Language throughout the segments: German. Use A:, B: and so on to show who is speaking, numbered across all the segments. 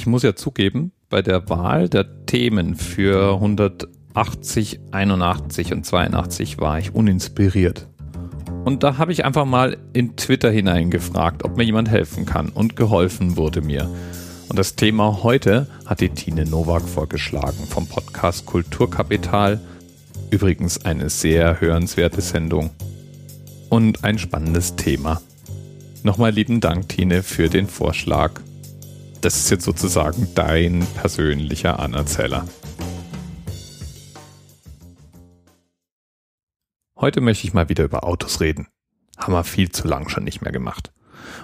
A: ich muss ja zugeben, bei der Wahl der Themen für 180, 81 und 82 war ich uninspiriert. Und da habe ich einfach mal in Twitter hineingefragt, ob mir jemand helfen kann. Und geholfen wurde mir. Und das Thema heute hat die Tine Nowak vorgeschlagen vom Podcast Kulturkapital. Übrigens eine sehr hörenswerte Sendung. Und ein spannendes Thema. Nochmal lieben Dank, Tine, für den Vorschlag. Das ist jetzt sozusagen dein persönlicher Anerzähler. Heute möchte ich mal wieder über Autos reden. Haben wir viel zu lang schon nicht mehr gemacht.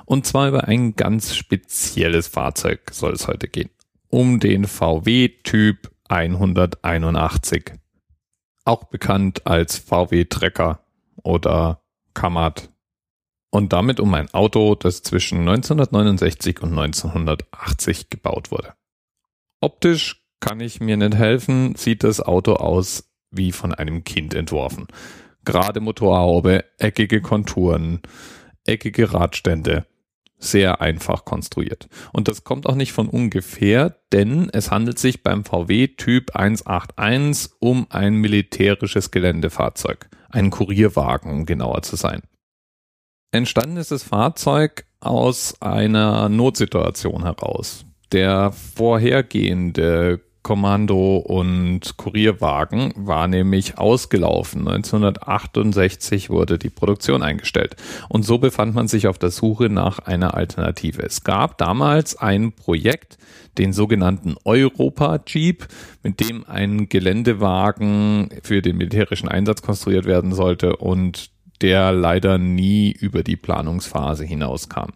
A: Und zwar über ein ganz spezielles Fahrzeug soll es heute gehen. Um den VW Typ 181. Auch bekannt als VW Trecker oder Kammert. Und damit um ein Auto, das zwischen 1969 und 1980 gebaut wurde. Optisch kann ich mir nicht helfen, sieht das Auto aus wie von einem Kind entworfen gerade Motorhaube, eckige Konturen, eckige Radstände. Sehr einfach konstruiert. Und das kommt auch nicht von ungefähr, denn es handelt sich beim VW Typ 181 um ein militärisches Geländefahrzeug. Ein Kurierwagen, um genauer zu sein. Entstanden ist das Fahrzeug aus einer Notsituation heraus. Der vorhergehende Kommando- und Kurierwagen war nämlich ausgelaufen. 1968 wurde die Produktion eingestellt. Und so befand man sich auf der Suche nach einer Alternative. Es gab damals ein Projekt, den sogenannten Europa Jeep, mit dem ein Geländewagen für den militärischen Einsatz konstruiert werden sollte und der leider nie über die Planungsphase hinauskam.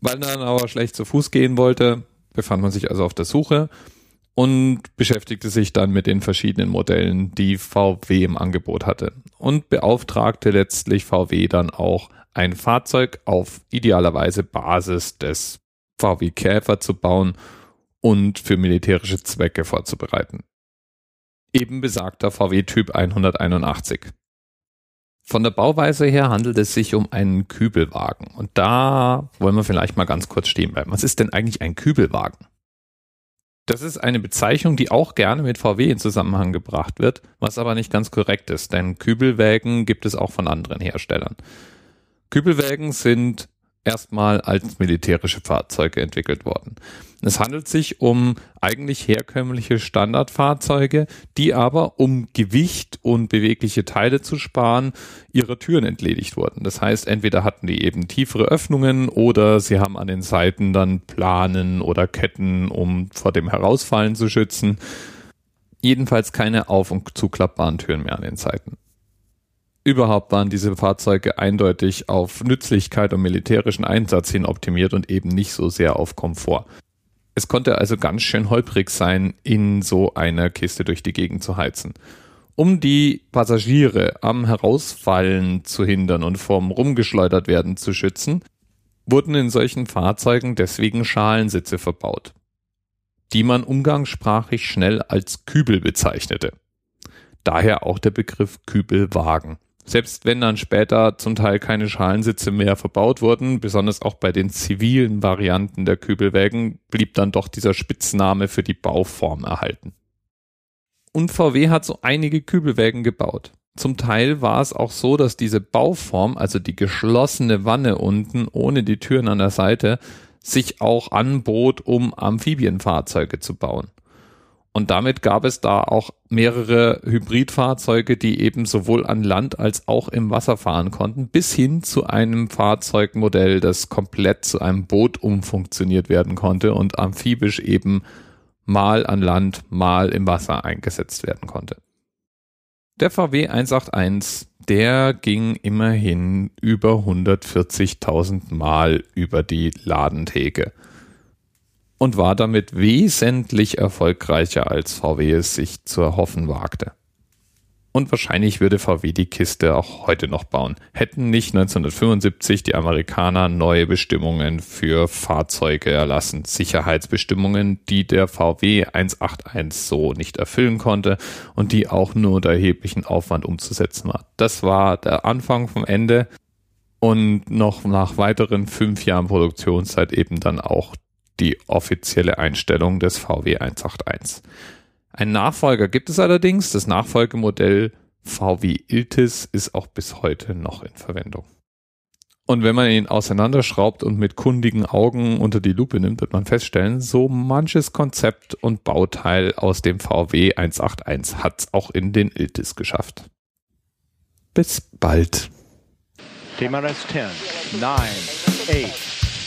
A: Weil dann aber schlecht zu Fuß gehen wollte, befand man sich also auf der Suche und beschäftigte sich dann mit den verschiedenen Modellen, die VW im Angebot hatte und beauftragte letztlich VW dann auch ein Fahrzeug auf idealerweise Basis des VW Käfer zu bauen und für militärische Zwecke vorzubereiten. Eben besagter VW Typ 181. Von der Bauweise her handelt es sich um einen Kübelwagen. Und da wollen wir vielleicht mal ganz kurz stehen bleiben. Was ist denn eigentlich ein Kübelwagen? Das ist eine Bezeichnung, die auch gerne mit VW in Zusammenhang gebracht wird, was aber nicht ganz korrekt ist, denn Kübelwägen gibt es auch von anderen Herstellern. Kübelwägen sind erstmal als militärische Fahrzeuge entwickelt worden. Es handelt sich um eigentlich herkömmliche Standardfahrzeuge, die aber, um Gewicht und bewegliche Teile zu sparen, ihre Türen entledigt wurden. Das heißt, entweder hatten die eben tiefere Öffnungen oder sie haben an den Seiten dann Planen oder Ketten, um vor dem Herausfallen zu schützen. Jedenfalls keine auf- und zuklappbaren Türen mehr an den Seiten. Überhaupt waren diese Fahrzeuge eindeutig auf Nützlichkeit und militärischen Einsatz hin optimiert und eben nicht so sehr auf Komfort. Es konnte also ganz schön holprig sein, in so einer Kiste durch die Gegend zu heizen. Um die Passagiere am Herausfallen zu hindern und vom Rumgeschleudert werden zu schützen, wurden in solchen Fahrzeugen deswegen Schalensitze verbaut, die man umgangssprachlich schnell als Kübel bezeichnete. Daher auch der Begriff Kübelwagen. Selbst wenn dann später zum Teil keine Schalensitze mehr verbaut wurden, besonders auch bei den zivilen Varianten der Kübelwägen, blieb dann doch dieser Spitzname für die Bauform erhalten. Und VW hat so einige Kübelwägen gebaut. Zum Teil war es auch so, dass diese Bauform, also die geschlossene Wanne unten ohne die Türen an der Seite, sich auch anbot, um Amphibienfahrzeuge zu bauen. Und damit gab es da auch mehrere Hybridfahrzeuge, die eben sowohl an Land als auch im Wasser fahren konnten, bis hin zu einem Fahrzeugmodell, das komplett zu einem Boot umfunktioniert werden konnte und amphibisch eben mal an Land, mal im Wasser eingesetzt werden konnte. Der VW 181, der ging immerhin über 140.000 Mal über die Ladentheke und war damit wesentlich erfolgreicher als VW es sich zu erhoffen wagte. Und wahrscheinlich würde VW die Kiste auch heute noch bauen. Hätten nicht 1975 die Amerikaner neue Bestimmungen für Fahrzeuge erlassen. Sicherheitsbestimmungen, die der VW 181 so nicht erfüllen konnte und die auch nur unter erheblichen Aufwand umzusetzen war. Das war der Anfang vom Ende und noch nach weiteren fünf Jahren Produktionszeit eben dann auch die offizielle Einstellung des VW 181. Ein Nachfolger gibt es allerdings. Das Nachfolgemodell VW Iltis ist auch bis heute noch in Verwendung. Und wenn man ihn auseinanderschraubt und mit kundigen Augen unter die Lupe nimmt, wird man feststellen, so manches Konzept und Bauteil aus dem VW 181 hat es auch in den Iltis geschafft. Bis bald.
B: TMRS 10, 9, 8.